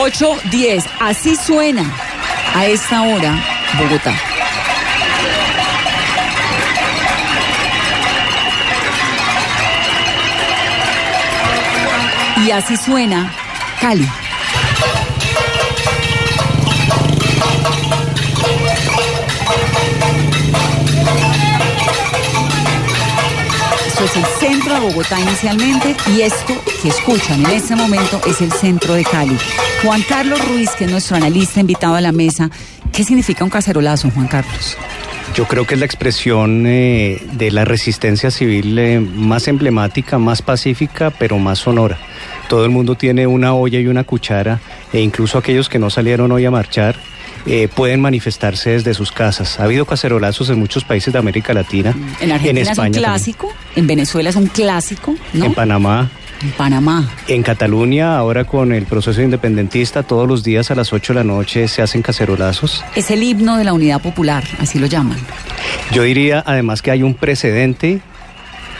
Ocho, diez. Así suena a esta hora Bogotá. Y así suena Cali. Esto es el centro de Bogotá inicialmente y esto que escuchan en este momento es el centro de Cali. Juan Carlos Ruiz, que es nuestro analista invitado a la mesa, ¿qué significa un cacerolazo, Juan Carlos? Yo creo que es la expresión eh, de la resistencia civil eh, más emblemática, más pacífica, pero más sonora. Todo el mundo tiene una olla y una cuchara, e incluso aquellos que no salieron hoy a marchar eh, pueden manifestarse desde sus casas. Ha habido cacerolazos en muchos países de América Latina. En Argentina es un España clásico, en Venezuela es un clásico, ¿no? En Panamá. En Panamá. En Cataluña, ahora con el proceso independentista, todos los días a las 8 de la noche se hacen cacerolazos. Es el himno de la unidad popular, así lo llaman. Yo diría además que hay un precedente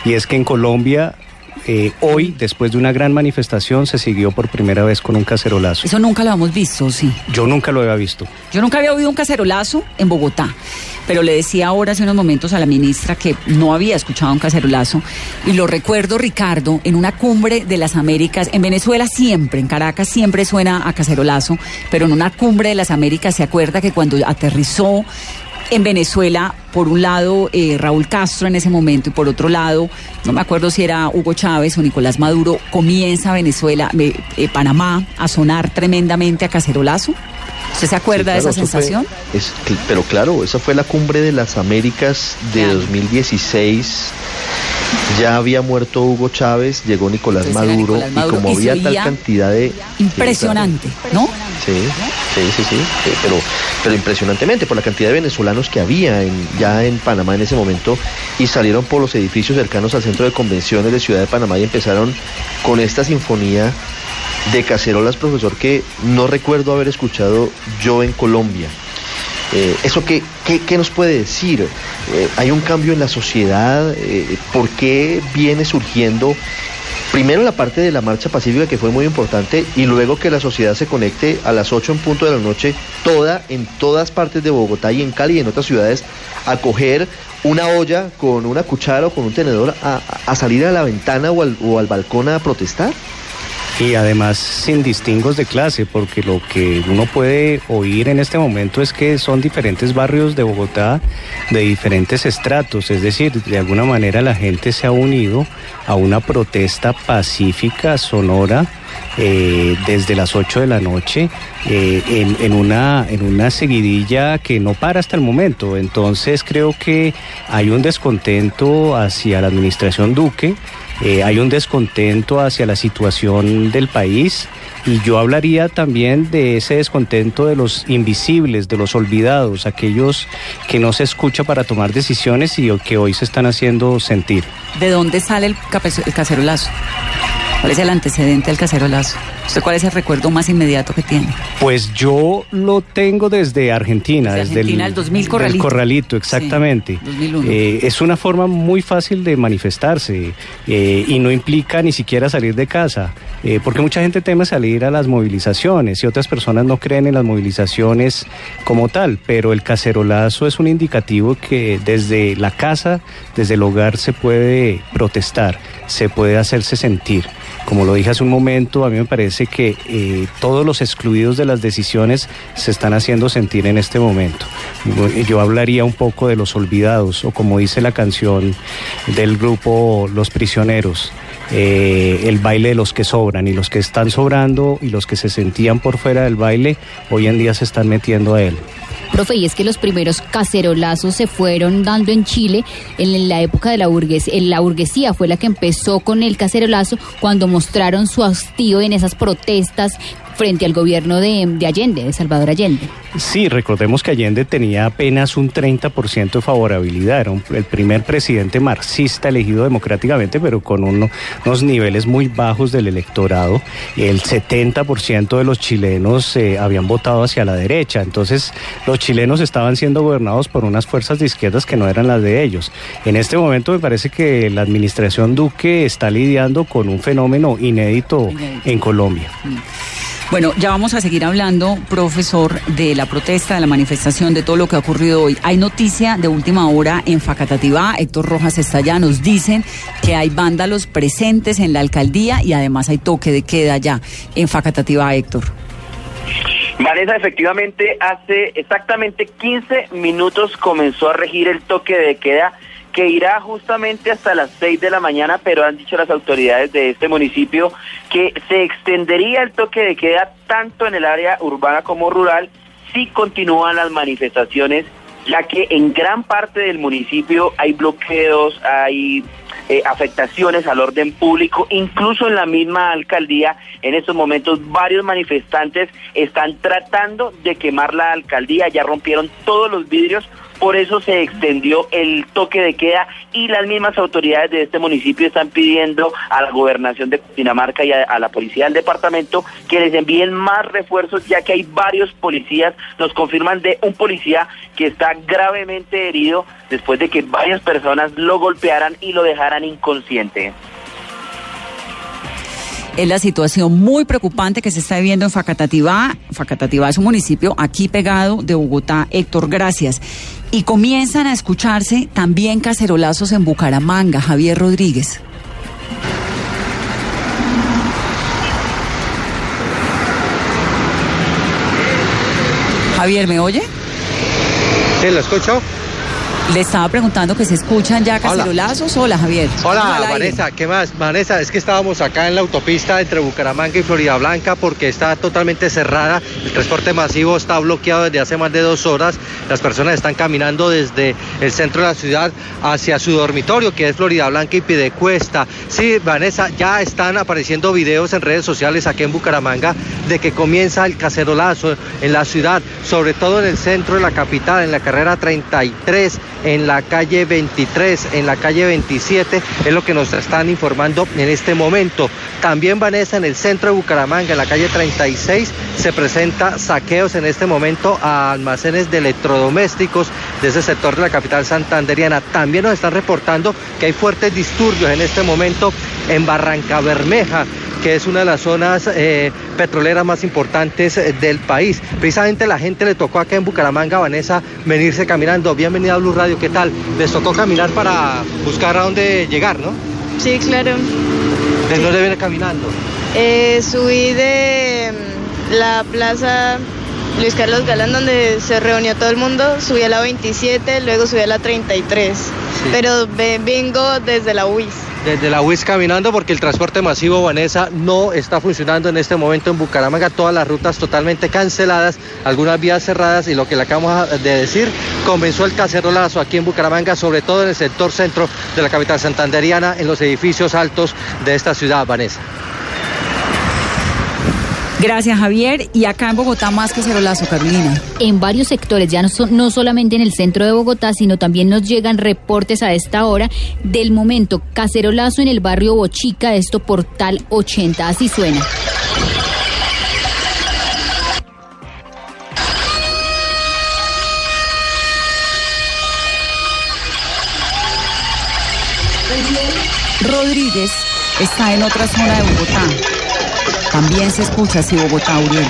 y es que en Colombia eh, hoy, después de una gran manifestación, se siguió por primera vez con un cacerolazo. Eso nunca lo hemos visto, sí. Yo nunca lo había visto. Yo nunca había oído un cacerolazo en Bogotá, pero le decía ahora hace unos momentos a la ministra que no había escuchado un cacerolazo y lo recuerdo, Ricardo, en una cumbre de las Américas, en Venezuela siempre, en Caracas siempre suena a cacerolazo, pero en una cumbre de las Américas se acuerda que cuando aterrizó en Venezuela, por un lado eh, Raúl Castro en ese momento y por otro lado, no me acuerdo si era Hugo Chávez o Nicolás Maduro, comienza Venezuela, eh, eh, Panamá a sonar tremendamente a cacerolazo. ¿Usted se acuerda Sí, de esa fue- sensación? es pero claro, esa fue la cumbre de las Américas de Claro. 2016. Ya había muerto Hugo Chávez, llegó Nicolás Entonces Maduro, Nicolás Maduro, y como y había tal cantidad de... Impresionante, ¿no? Sí, sí, sí, sí, sí, pero, pero impresionantemente por la cantidad de venezolanos que había ya en Panamá en ese momento y salieron por los edificios cercanos al centro de convenciones de Ciudad de Panamá y empezaron con esta sinfonía de cacerolas, profesor, que no recuerdo haber escuchado yo en Colombia. Eh, ¿Eso qué, qué, qué nos puede decir? Eh, ¿Hay un cambio en la sociedad? Eh, ¿Por qué viene surgiendo primero la parte de la marcha pacífica que fue muy importante y luego que la sociedad se conecte a las 8 en punto de la noche, toda, en todas partes de Bogotá y en Cali y en otras ciudades, a coger una olla con una cuchara o con un tenedor a, a salir a la ventana o al, o al balcón a protestar? Y además sin distingos de clase, porque lo que uno puede oír en este momento es que son diferentes barrios de Bogotá de diferentes estratos, es decir, de alguna manera la gente se ha unido a una protesta pacífica, sonora, eh, desde las 8 de la noche eh, en, en una, en una seguidilla que no para hasta el momento. Entonces creo que hay un descontento hacia la administración Duque, eh, hay un descontento hacia la situación del país. Y yo hablaría también de ese descontento de los invisibles, de los olvidados, aquellos que no se escucha para tomar decisiones y que hoy se están haciendo sentir. ¿De dónde sale el, el cacerolazo? ¿Cuál es el antecedente del cacerolazo? ¿Usted cuál es el recuerdo más inmediato que tiene? Pues yo lo tengo desde Argentina, Desde desde, Argentina, el 2000 Corralito. del Corralito, exactamente. Sí, 2001. Eh, es una forma muy fácil de manifestarse eh, y no implica ni siquiera salir de casa, eh, porque mucha gente teme salir a las movilizaciones y otras personas no creen en las movilizaciones como tal, pero el cacerolazo es un indicativo que desde la casa, desde el hogar se puede protestar, se puede hacerse sentir. Como lo dije hace un momento, a mí me parece que eh, todos los excluidos de las decisiones se están haciendo sentir en este momento. Yo hablaría un poco de los olvidados, o como dice la canción del grupo Los Prisioneros. Eh, el baile de los que sobran y los que están sobrando y los que se sentían por fuera del baile hoy en día se están metiendo a él. Profe, y es que los primeros cacerolazos se fueron dando en Chile en la época de la burguesía. La burguesía fue la que empezó con el cacerolazo cuando mostraron su hastío en esas protestas frente al gobierno de, Allende, de Salvador Allende. Sí, recordemos que Allende tenía apenas un 30% de favorabilidad, era el primer presidente marxista elegido democráticamente, pero con unos niveles muy bajos del electorado. El 70% de los chilenos eh, habían votado hacia la derecha, entonces los chilenos estaban siendo gobernados por unas fuerzas de izquierdas que no eran las de ellos. En este momento me parece que la administración Duque está lidiando con un fenómeno inédito, en Colombia. Mm. Bueno, ya vamos a seguir hablando, profesor, de la protesta, de la manifestación, de todo lo que ha ocurrido hoy. Hay noticia de última hora en Facatativá, Héctor Rojas está allá, nos dicen que hay vándalos presentes en la alcaldía y además hay toque de queda ya en Facatativá, Héctor. Vanessa, efectivamente, hace exactamente 15 minutos comenzó a regir el toque de queda que irá justamente hasta las 6 de la mañana, pero han dicho las autoridades de este municipio que se extendería el toque de queda tanto en el área urbana como rural si continúan las manifestaciones, ya que en gran parte del municipio hay bloqueos, hay eh, afectaciones al orden público, incluso en la misma alcaldía. En estos momentos varios manifestantes están tratando de quemar la alcaldía, ya rompieron todos los vidrios por eso se extendió el toque de queda y las mismas autoridades de este municipio están pidiendo a la gobernación de Dinamarca y a, la policía del departamento que les envíen más refuerzos ya que hay varios policías, nos confirman de un policía que está gravemente herido después de que varias personas lo golpearan y lo dejaran inconsciente es la situación muy preocupante que se está viviendo en Facatativá. Facatativá es un municipio aquí pegado de Bogotá. Héctor, gracias. Y comienzan a escucharse también cacerolazos en Bucaramanga. Javier Rodríguez. Javier, ¿me oye? Sí, lo escucho. Le estaba preguntando que se escuchan ya cacerolazos. Hola, Javier. Hola, Vanessa. ¿Qué más? Vanessa, es que estábamos acá en la autopista entre Bucaramanga y Florida Blanca porque está totalmente cerrada. El transporte masivo está bloqueado desde hace más de dos horas. Las personas están caminando desde el centro de la ciudad hacia su dormitorio, que es Florida Blanca y Pidecuesta. Sí, Vanessa, ya están apareciendo videos en redes sociales aquí en Bucaramanga de que comienza el cacerolazo en la ciudad, sobre todo en el centro de la capital, en la carrera 33 en la calle 23, en la calle 27, es lo que nos están informando en este momento. También Vanessa, en el centro de Bucaramanga, en la calle 36, se presenta saqueos en este momento a almacenes de electrodomésticos de ese sector de la capital santanderiana. También nos están reportando que hay fuertes disturbios en este momento en Barranca Bermeja que es una de las zonas eh, petroleras más importantes eh, del país. Precisamente la gente le tocó acá en Bucaramanga, Vanessa, venirse caminando. Bienvenida a Blue Radio, ¿qué tal? Les tocó caminar para buscar a dónde llegar, ¿no? Sí, claro. ¿De dónde viene caminando? Eh, subí de mm, la plaza Luis Carlos Galán, donde se reunió todo el mundo, subí a la 27, luego subí a la 33, pero vengo desde la UIS desde la UIS caminando porque el transporte masivo Vanessa no está funcionando en este momento en Bucaramanga, todas las rutas totalmente canceladas, algunas vías cerradas y lo que le acabamos de decir, comenzó el cacerolazo aquí en Bucaramanga, sobre todo en el sector centro de la capital santanderiana, en los edificios altos de esta ciudad, Vanessa. Gracias, Javier. Y acá en Bogotá, más que cerolazo, Carolina. En varios sectores, ya no, no solamente en el centro de Bogotá, sino también nos llegan reportes a esta hora del momento cacerolazo en el barrio Bochica, esto Portal 80. Así suena. Rodríguez está en otra zona de Bogotá. También se escucha así Bogotá, Uriel.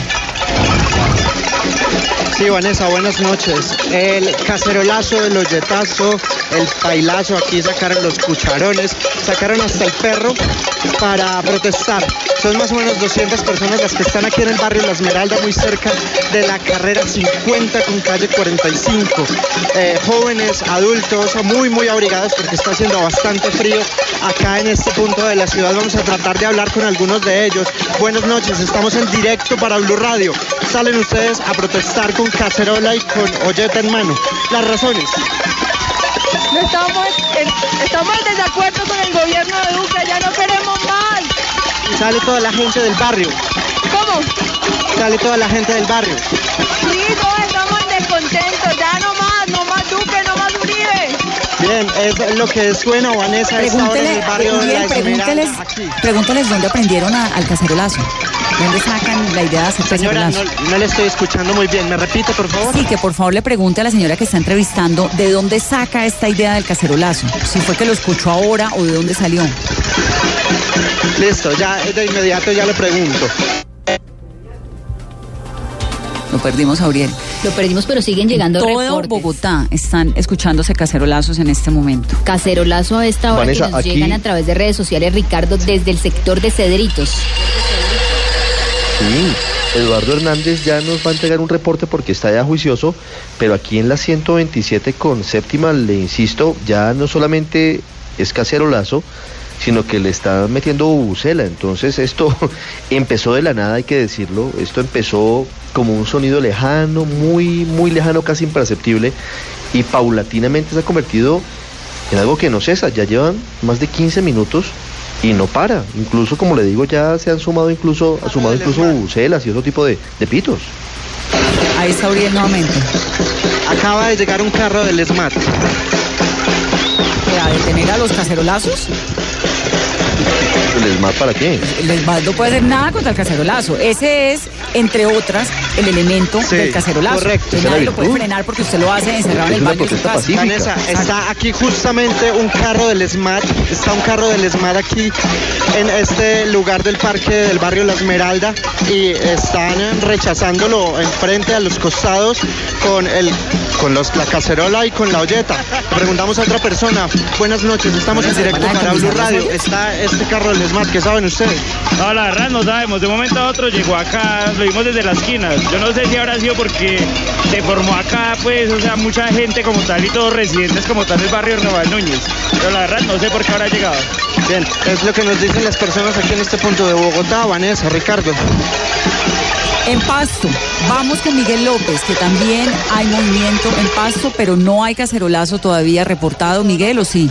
Sí, Vanessa, buenas noches. El cacerolazo, el olletazo, el pailazo, aquí sacaron los cucharones, sacaron hasta el perro para protestar. Son más o menos 200 personas las que están aquí en el barrio La Esmeralda, muy cerca de la carrera 50 con calle 45. Eh, jóvenes, adultos, muy, muy abrigados porque está haciendo bastante frío acá en este punto de la ciudad. Vamos a tratar de hablar con algunos de ellos. Buenas noches, estamos en directo para Blue Radio. Salen ustedes a protestar con cacerola y con olleta en mano. Las razones. Estamos estamos en desacuerdo con el gobierno de Duque, ya no queremos más. Y sale toda la gente del barrio. ¿Cómo? Sale toda la gente del barrio. Sí, todos estamos descontentos, ya no más, no más Duque, no más Uribe. Bien, es lo que suena Vanessa hora en el barrio de Uriel, la Esmeralda, pregúnteles, aquí. pregúnteles dónde aprendieron a- al cacerolazo. ¿Dónde sacan la idea de hacer Señora, cacerolazo? no, no le estoy escuchando muy bien. ¿Me repite, por favor? Sí, que por favor le pregunte a la señora que está entrevistando de dónde saca esta idea del cacerolazo. Si fue que lo escuchó ahora o de dónde salió. Listo, ya de inmediato ya le pregunto. Lo perdimos a Uriel. Lo perdimos, pero siguen llegando Todo reportes. Bogotá están escuchándose cacerolazos en este momento. Cacerolazo a esta hora Vanessa, que nos aquí- llegan a través de redes sociales, Ricardo, desde el sector de Cedritos. Sí, Eduardo Hernández ya nos va a entregar un reporte porque está ya juicioso, pero aquí en la 127 con séptima, le insisto, ya no solamente es cacerolazo, sino que le está metiendo bubucela. Entonces esto empezó de la nada, hay que decirlo. Esto empezó como un sonido lejano, muy, muy lejano, casi imperceptible, y paulatinamente se ha convertido en algo que no cesa. Ya llevan más de 15 minutos y no para. Incluso, como le digo, ya se han sumado incluso, ha sumado incluso bubucelas y otro tipo de, de pitos. Ahí está Uriel nuevamente. Acaba de llegar un carro del SMAT. ¿A detener a los cacerolazos? ¿Les más para qué? El ESMAD no puede hacer nada contra el cacerolazo. Ese es, entre otras, el elemento Sí, del cacerolazo. correcto. Que nadie lo puede frenar porque usted lo hace encerrado en el baño de su protesta casa. pacífica. Vanessa, está aquí justamente un carro del SMAT, está un carro del SMAT aquí en este lugar del parque del barrio La Esmeralda y están rechazándolo enfrente a los costados con el con los, la cacerola y con la olleta. Le preguntamos a otra persona, buenas noches, estamos en directo ¿Van a para Blue Radio, está este carro del SMAT, ¿qué saben ustedes? No, la verdad no sabemos. De un momento a otro llegó acá, lo vimos desde las esquinas. Yo no sé si habrá sido porque se formó acá, pues, o sea, mucha gente como tal y todos residentes como tal del barrio Raval Núñez. Pero la verdad no sé por qué habrá llegado. Bien, es lo que nos dicen las personas aquí en este punto de Bogotá, Vanessa, Ricardo. En Pasto, vamos con Miguel López, que también hay movimiento en Pasto, pero no hay cacerolazo todavía reportado. Miguel, ¿o sí?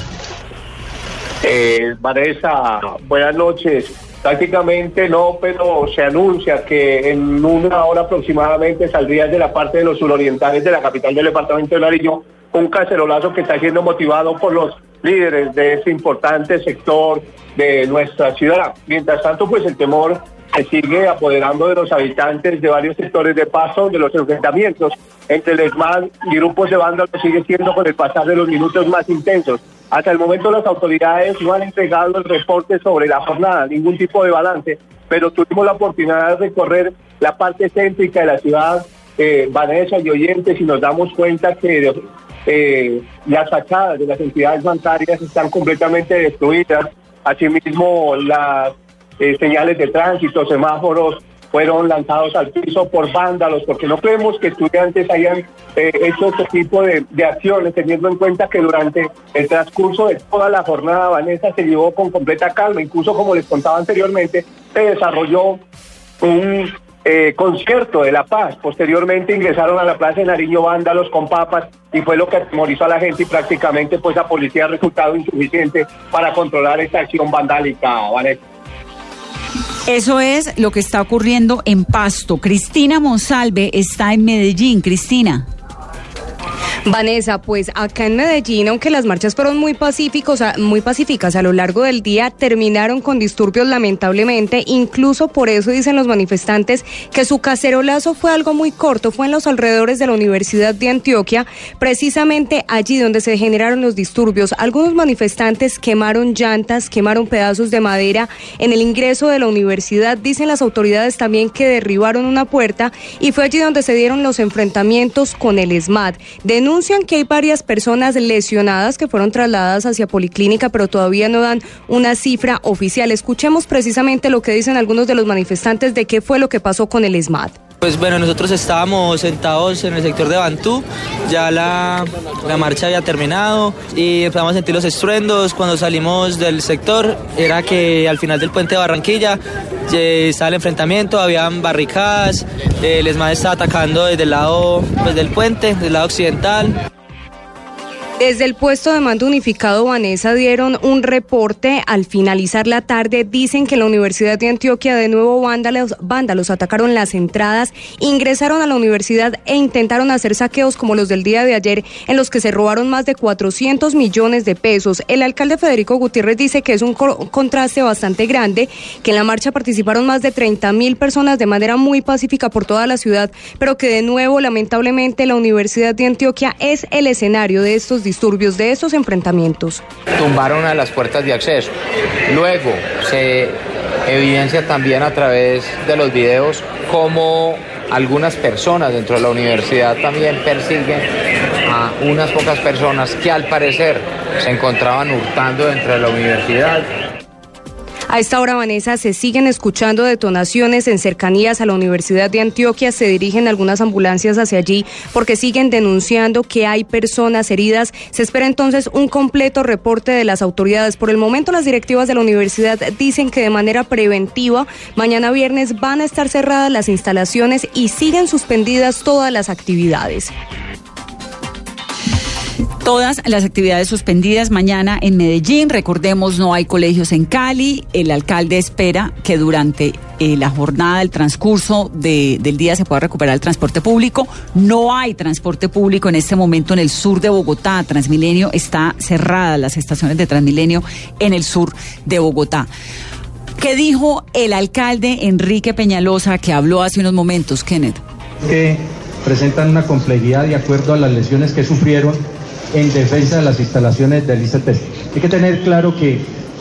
Eh, Vanessa, buenas noches. Prácticamente no, pero se anuncia que en una hora aproximadamente saldría de la parte de los surorientales de la capital del departamento de Nariño un cacerolazo que está siendo motivado por los líderes de este importante sector de nuestra ciudad. Mientras tanto, pues el temor se sigue apoderando de los habitantes de varios sectores de paso, de los enfrentamientos entre el ESMAD y grupos de vándalos sigue siendo con el pasar de los minutos más intensos. Hasta el momento las autoridades no han entregado el reporte sobre la jornada, ningún tipo de balance, pero tuvimos la oportunidad de recorrer la parte céntrica de la ciudad, eh, Vanessa y oyentes, y nos damos cuenta que eh, las fachadas de las entidades bancarias están completamente destruidas, asimismo las eh, señales de tránsito, semáforos fueron lanzados al piso por vándalos, porque no creemos que estudiantes hayan eh, hecho este tipo de, acciones, teniendo en cuenta que durante el transcurso de toda la jornada Vanessa se llevó con completa calma, incluso como les contaba anteriormente, se desarrolló un eh, concierto de La Paz. Posteriormente ingresaron a la Plaza de Nariño vándalos con papas y fue lo que atemorizó a la gente y prácticamente pues la policía ha resultado insuficiente para controlar esta acción vandálica, Vanessa. Eso es lo que está ocurriendo en Pasto. Cristina Monsalve está en Medellín. Cristina. Vanessa, pues acá en Medellín, aunque las marchas fueron muy pacíficos, muy pacíficas a lo largo del día, terminaron con disturbios lamentablemente. Incluso por eso dicen los manifestantes que su cacerolazo fue algo muy corto, fue en los alrededores de la Universidad de Antioquia, precisamente allí donde se generaron los disturbios. Algunos manifestantes quemaron llantas, quemaron pedazos de madera en el ingreso de la universidad. Dicen las autoridades también que derribaron una puerta y fue allí donde se dieron los enfrentamientos con el SMAT. Denuncian que hay varias personas lesionadas que fueron trasladadas hacia Policlínica, pero todavía no dan una cifra oficial. Escuchemos precisamente lo que dicen algunos de los manifestantes de qué fue lo que pasó con el SMAT. Pues bueno, nosotros estábamos sentados en el sector de Bantú, ya la, la, marcha había terminado y empezamos a sentir los estruendos. Cuando salimos del sector era que al final del puente de Barranquilla eh, estaba el enfrentamiento, habían barricadas, el ESMAD estaba atacando desde el lado pues, del puente, del lado occidental. Desde el puesto de mando unificado, Vanessa, dieron un reporte al finalizar la tarde. Dicen que en la Universidad de Antioquia de nuevo vándalos, atacaron las entradas, ingresaron a la universidad e intentaron hacer saqueos como los del día de ayer, en los que se robaron más de 400 millones de pesos. El alcalde Federico Gutiérrez dice que es un contraste bastante grande, que en la marcha participaron más de 30 mil personas de manera muy pacífica por toda la ciudad, pero que de nuevo, lamentablemente, la Universidad de Antioquia es el escenario de estos disturbios de esos enfrentamientos. Tumbaron a las puertas de acceso. Luego se evidencia también a través de los videos cómo algunas personas dentro de la universidad también persiguen a unas pocas personas que al parecer se encontraban hurtando dentro de la universidad a esta hora, Vanessa, se siguen escuchando detonaciones en cercanías a la Universidad de Antioquia. Se dirigen algunas ambulancias hacia allí porque siguen denunciando que hay personas heridas. Se espera entonces un completo reporte de las autoridades. Por el momento, las directivas de la universidad dicen que de manera preventiva, mañana viernes van a estar cerradas las instalaciones y siguen suspendidas todas las actividades todas las actividades suspendidas mañana en Medellín. Recordemos, no hay colegios en Cali. El alcalde espera que durante eh, la jornada, el transcurso del día se pueda recuperar el transporte público. No hay transporte público en este momento en el sur de Bogotá. Transmilenio está cerrada, las estaciones de Transmilenio en el sur de Bogotá. ¿Qué dijo el alcalde Enrique Peñalosa que habló hace unos momentos, Kenneth? Que presentan una complejidad de acuerdo a las lesiones que sufrieron en defensa de las instalaciones del ICT. Hay que tener claro que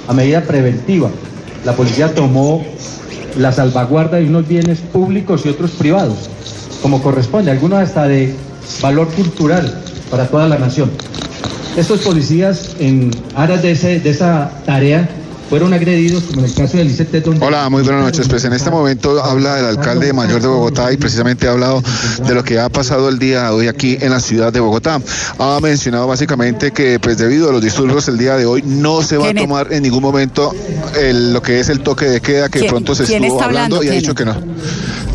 a medida preventiva la policía tomó la salvaguarda de unos bienes públicos y otros privados, como corresponde, algunos hasta de valor cultural para toda la nación. Estos policías en aras de, de esa tarea fueron agredidos, como en el caso del ICT. Hola, muy buenas noches. Pues en este momento habla el alcalde mayor de Bogotá y precisamente ha hablado de lo que ha pasado el día de hoy aquí en la ciudad de Bogotá. Ha mencionado básicamente que pues debido a los disturbios el día de hoy no se va a tomar en ningún momento el, lo que es el toque de queda que pronto se estuvo hablando, y ha dicho que no.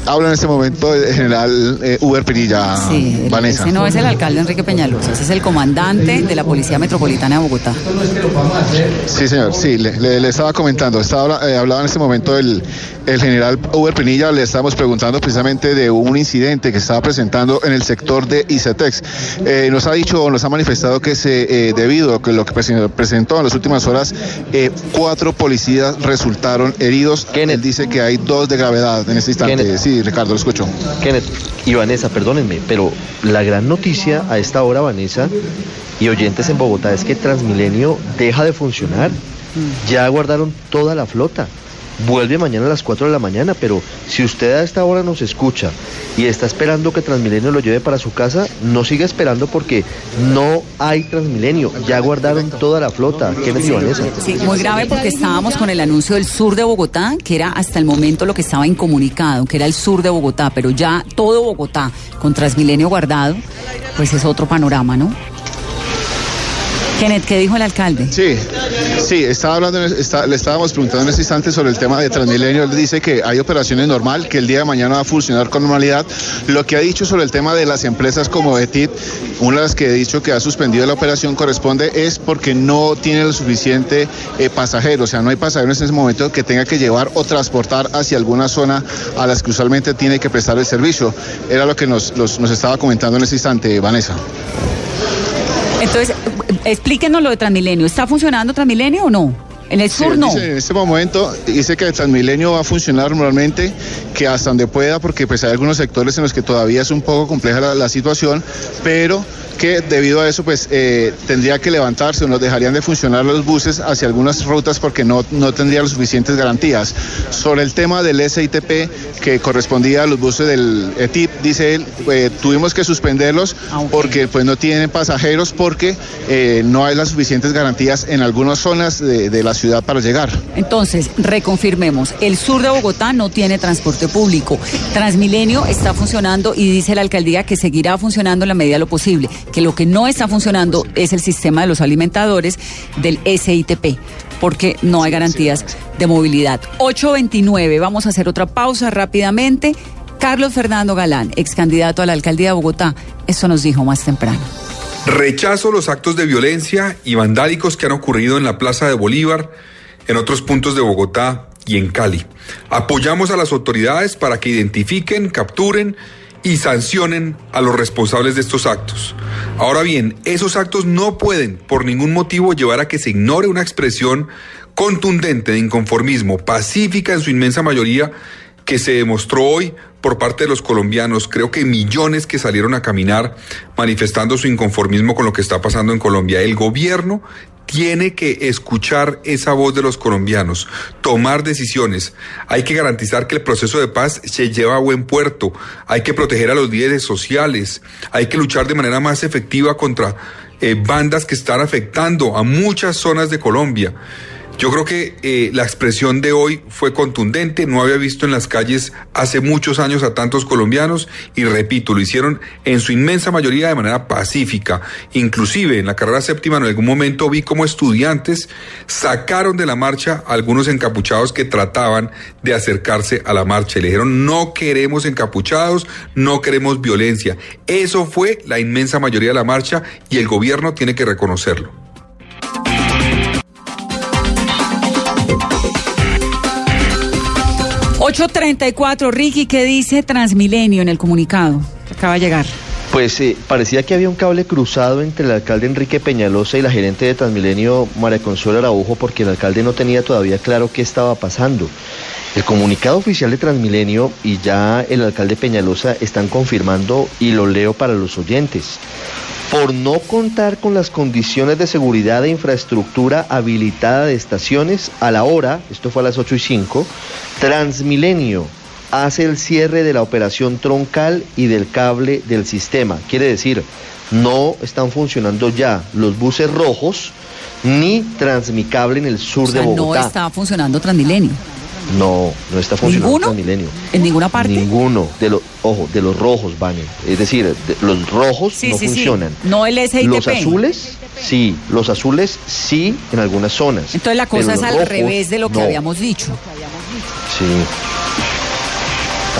Habla en este momento el general eh, Uber Pinilla, sí, Vanessa. Ese no es el alcalde Enrique Peñalosa, ese es el comandante de la Policía Metropolitana de Bogotá. Sí, señor, sí, le, le estaba comentando, estaba, eh, hablaba en este momento el, el general Uber Pinilla, le estábamos preguntando precisamente de un incidente que estaba presentando en el sector de ICETEX. Eh, nos ha dicho, nos ha manifestado que se, eh, debido a lo que presentó en las últimas horas, cuatro policías resultaron heridos. Kenneth Él dice que hay dos de gravedad en este instante. Sí, Ricardo, lo escucho. Kenneth y Vanessa, perdónenme, pero la gran noticia a esta hora, Vanessa, y oyentes en Bogotá, es que Transmilenio deja de funcionar. Ya guardaron toda la flota. Vuelve mañana a las 4 de la mañana, pero si usted a esta hora nos escucha y está esperando que Transmilenio lo lleve para su casa, no siga esperando porque no hay Transmilenio. Ya guardaron toda la flota. ¿Qué me Vanessa? Sí, muy grave porque estábamos con el anuncio del sur de Bogotá, que era hasta el momento lo que estaba incomunicado, que era el sur de Bogotá, pero ya todo Bogotá con Transmilenio guardado, pues es otro panorama, ¿no? Kenneth, ¿qué dijo el alcalde? Sí, sí, estaba hablando, le estábamos preguntando en este instante sobre el tema de Transmilenio. Él dice que hay operaciones normal, que el día de mañana va a funcionar con normalidad. Lo que ha dicho sobre el tema de las empresas como Etit, una de las que he dicho que ha suspendido la operación corresponde es porque no tiene lo suficiente eh, pasajeros, o sea, no hay pasajeros en ese momento que tenga que llevar o transportar hacia alguna zona a las que usualmente tiene que prestar el servicio. Era lo que nos, nos estaba comentando en ese instante, Vanessa. Entonces, explíquenos lo de Transmilenio. ¿Está funcionando Transmilenio o no? En el sur Sí, no. dice, en este momento dice que el Transmilenio va a funcionar normalmente, que hasta donde pueda, porque pues hay algunos sectores en los que todavía es un poco compleja la, la situación, pero que debido a eso pues eh, tendría que levantarse o nos dejarían de funcionar los buses hacia algunas rutas porque no, no tendría las suficientes garantías. Sobre el tema del SITP que correspondía a los buses del ETIP, dice él, eh, tuvimos que suspenderlos porque pues no tienen pasajeros porque eh, no hay las suficientes garantías en algunas zonas de, de la ciudad para llegar. Entonces, reconfirmemos, el sur de Bogotá no tiene transporte público. Transmilenio está funcionando y dice la alcaldía que seguirá funcionando en la medida de lo posible, que lo que no está funcionando es el sistema de los alimentadores del SITP, porque no hay garantías de movilidad. 829, vamos a hacer otra pausa rápidamente. Carlos Fernando Galán, ex candidato a la alcaldía de Bogotá, eso nos dijo más temprano. Rechazo los actos de violencia y vandálicos que han ocurrido en la Plaza de Bolívar, en otros puntos de Bogotá y en Cali. Apoyamos a las autoridades para que identifiquen, capturen y sancionen a los responsables de estos actos. Ahora bien, esos actos no pueden por ningún motivo llevar a que se ignore una expresión contundente de inconformismo, pacífica en su inmensa mayoría, que se demostró hoy por parte de los colombianos. Creo que millones que salieron a caminar manifestando su inconformismo con lo que está pasando en Colombia. El gobierno tiene que escuchar esa voz de los colombianos, tomar decisiones. Hay que garantizar que el proceso de paz se lleva a buen puerto. Hay que proteger a los líderes sociales. Hay que luchar de manera más efectiva contra eh, bandas que están afectando a muchas zonas de Colombia. Yo creo que eh, la expresión de hoy fue contundente, no había visto en las calles hace muchos años a tantos colombianos y repito, lo hicieron en su inmensa mayoría de manera pacífica. Inclusive en la carrera séptima en algún momento vi como estudiantes sacaron de la marcha a algunos encapuchados que trataban de acercarse a la marcha y le dijeron no queremos encapuchados, no queremos violencia. Eso fue la inmensa mayoría de la marcha y el gobierno tiene que reconocerlo. 834, Ricky, ¿qué dice Transmilenio en el comunicado? Acaba de llegar. Pues eh, parecía que había un cable cruzado entre el alcalde Enrique Peñalosa y la gerente de Transmilenio, María Consuelo Araujo, porque el alcalde no tenía todavía claro qué estaba pasando. El comunicado oficial de Transmilenio y ya el alcalde Peñalosa están confirmando, y lo leo para los oyentes, por no contar con las condiciones de seguridad e infraestructura habilitada de estaciones a la hora, esto fue a las 8 y 5, Transmilenio hace el cierre de la operación troncal y del cable del sistema. Quiere decir, no están funcionando ya los buses rojos ni Transmicable en el sur O sea, de no Bogotá. está funcionando Transmilenio. No, no está funcionando ¿Ninguno? Transmilenio. ¿En ninguna parte? Ninguno de los, ojo, de los rojos, Vane. Es decir, de- los rojos Sí, no sí, sí. funcionan. No el SITP. Los azules, sí. Los azules, sí, en algunas zonas. Entonces la cosa es al rojos, revés de lo que no. habíamos dicho. Sí.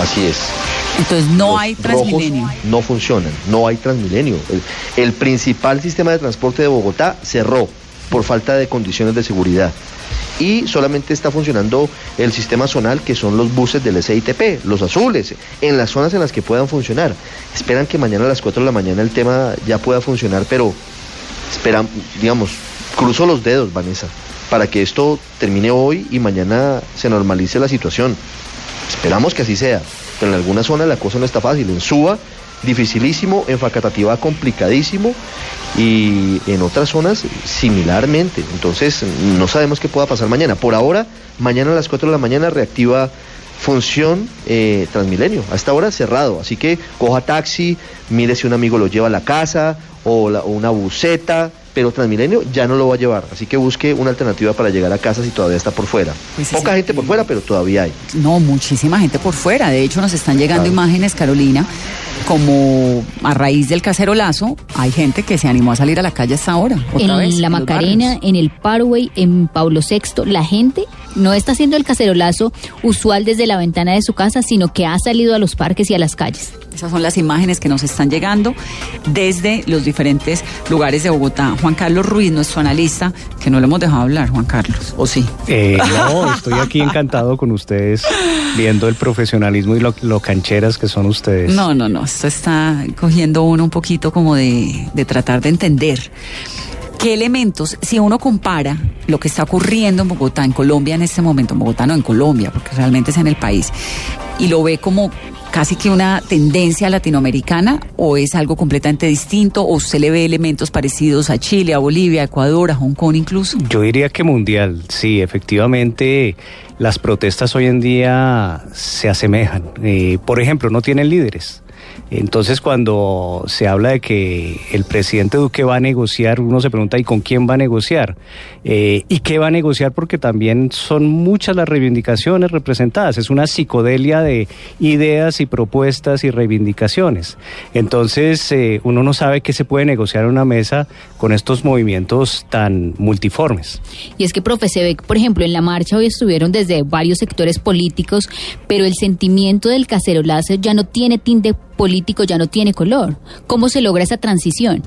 Así es. Entonces no Los hay Transmilenio. No funcionan, no hay Transmilenio. El, el principal sistema de transporte de Bogotá cerró por falta de condiciones de seguridad. Y solamente está funcionando el sistema zonal, que son los buses del SITP, los azules, en las zonas en las que puedan funcionar. Esperan que mañana a las 4 de la mañana el tema ya pueda funcionar, pero esperan, digamos, cruzo los dedos, Vanessa, para que esto termine hoy y mañana se normalice la situación. Esperamos que así sea, pero en algunas zonas la cosa no está fácil. En Suba, dificilísimo, en Facatativá, complicadísimo, y en otras zonas similarmente. Entonces, no sabemos qué pueda pasar mañana. Por ahora, mañana a las 4 de la mañana reactiva función eh, Transmilenio. A esta hora cerrado, así que coja taxi, mire si un amigo lo lleva a la casa o, la- o una buseta, pero Transmilenio ya no lo va a llevar, así que busque una alternativa para llegar a casa si todavía está por fuera. Pues Poca sí. gente por fuera, pero todavía hay. No, muchísima gente por fuera. De hecho, nos están llegando Claro. imágenes, Carolina, como a raíz del cacerolazo, hay gente que se animó a salir a la calle hasta ahora. Otra en vez, la Macarena, barrios. en el Parway, en Pablo VI, la gente no está haciendo el cacerolazo usual desde la ventana de su casa, sino que ha salido a los parques y a las calles. Esas son las imágenes que nos están llegando desde los diferentes lugares de Bogotá. Juan Carlos Ruiz, nuestro analista, que no le hemos dejado hablar, Juan Carlos, ¿o sí? Eh, no, estoy aquí encantado con ustedes, viendo el profesionalismo y lo, lo cancheras que son ustedes. No, no, no, esto está cogiendo uno un poquito como de, de tratar de entender. ¿Qué elementos, si uno compara lo que está ocurriendo en Bogotá, en Colombia en este momento, en Bogotá no en Colombia, porque realmente es en el país, y lo ve como casi que una tendencia latinoamericana o es algo completamente distinto o usted le ve elementos parecidos a Chile, a Bolivia, a Ecuador, a Hong Kong incluso? Yo diría que mundial, sí, efectivamente las protestas hoy en día se asemejan. Eh, por ejemplo, no tienen líderes. Entonces, cuando se habla de que el presidente Duque va a negociar, uno se pregunta, ¿y con quién va a negociar? Eh, ¿Y qué va a negociar? Porque también son muchas las reivindicaciones representadas. Es una psicodelia de ideas y propuestas y reivindicaciones. Entonces, eh, uno no sabe qué se puede negociar en una mesa con estos movimientos tan multiformes. Y es que, profe, se ve, por ejemplo, en la marcha hoy estuvieron desde varios sectores políticos, pero el sentimiento del cacerolazo ya no tiene tinte político ya no tiene color. ¿Cómo se logra esa transición?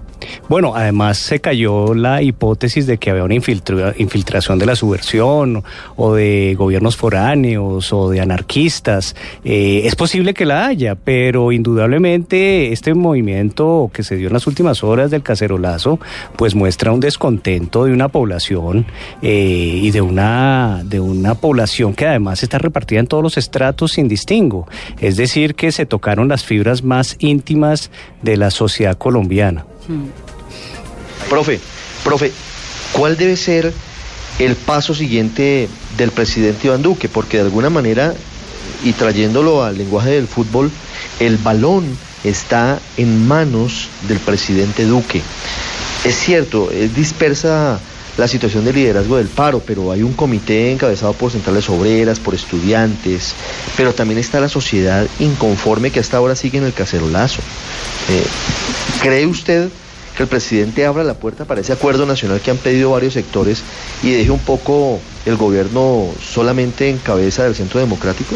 Bueno, además se cayó la hipótesis de que había una infiltra infiltración de la subversión o de gobiernos foráneos o de anarquistas. Eh, es posible que la haya, pero indudablemente este movimiento que se dio en las últimas horas del cacerolazo, pues muestra un descontento de una población eh, y de una, de una población que además está repartida en todos los estratos sin distingo. Es decir, que se tocaron las fibras más íntimas de la sociedad colombiana. Profe, profe, ¿cuál debe ser el paso siguiente del presidente Iván Duque? Porque de alguna manera, y trayéndolo al lenguaje del fútbol, el balón está en manos del presidente Duque. Es cierto, es dispersa la situación de liderazgo del paro, pero hay un comité encabezado por centrales obreras, por estudiantes, pero también está la sociedad inconforme que hasta ahora sigue en el cacerolazo. Eh, ¿Cree usted que el presidente abra la puerta para ese acuerdo nacional que han pedido varios sectores y deje un poco el gobierno solamente en cabeza del centro democrático?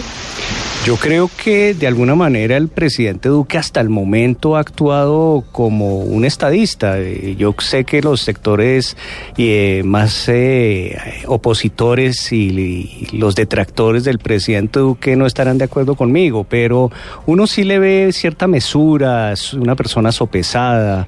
Yo creo que de alguna manera el presidente Duque hasta el momento ha actuado como un estadista. Eh, yo sé que los sectores eh, más eh, opositores y, y, los detractores del presidente Duque no estarán de acuerdo conmigo, pero uno sí le ve cierta mesura, es una persona sopesada,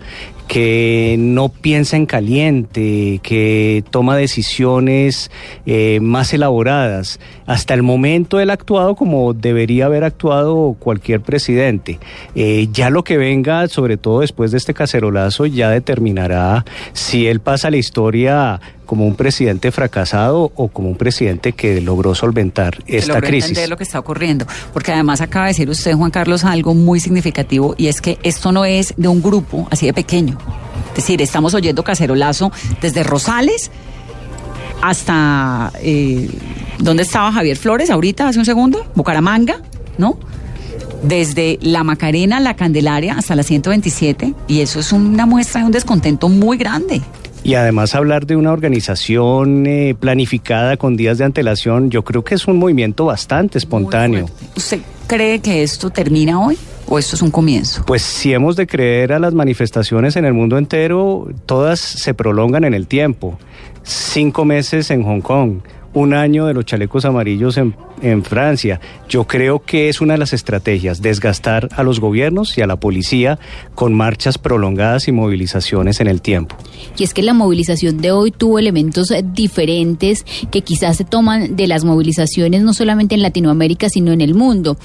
que no piensa en caliente, que toma decisiones eh, más elaboradas. Hasta el momento él ha actuado como debería haber actuado cualquier presidente. Eh, ya lo que venga, sobre todo después de este cacerolazo, ya determinará si él pasa a la historia como un presidente fracasado o como un presidente que logró solventar esta logró crisis. entender lo que está ocurriendo, porque además acaba de decir usted, Juan Carlos, algo muy significativo y es que esto no es de un grupo así de pequeño. Es decir, estamos oyendo cacerolazo desde Rosales hasta eh, ¿dónde estaba Javier Flores ahorita hace un segundo? Bucaramanga, ¿no? desde la Macarena, la Candelaria hasta la 127 y eso es una muestra de un descontento muy grande. Y además hablar de una organización eh, planificada con días de antelación, yo creo que es un movimiento bastante espontáneo. ¿Usted cree que esto termina hoy? ¿O esto es un comienzo? Pues si hemos de creer a las manifestaciones en el mundo entero, todas se prolongan en el tiempo. Cinco meses en Hong Kong, un año de los chalecos amarillos en, Francia. Yo creo que es una de las estrategias, desgastar a los gobiernos y a la policía con marchas prolongadas y movilizaciones en el tiempo. Y es que la movilización de hoy tuvo elementos diferentes que quizás se toman de las movilizaciones no solamente en Latinoamérica, sino en el mundo.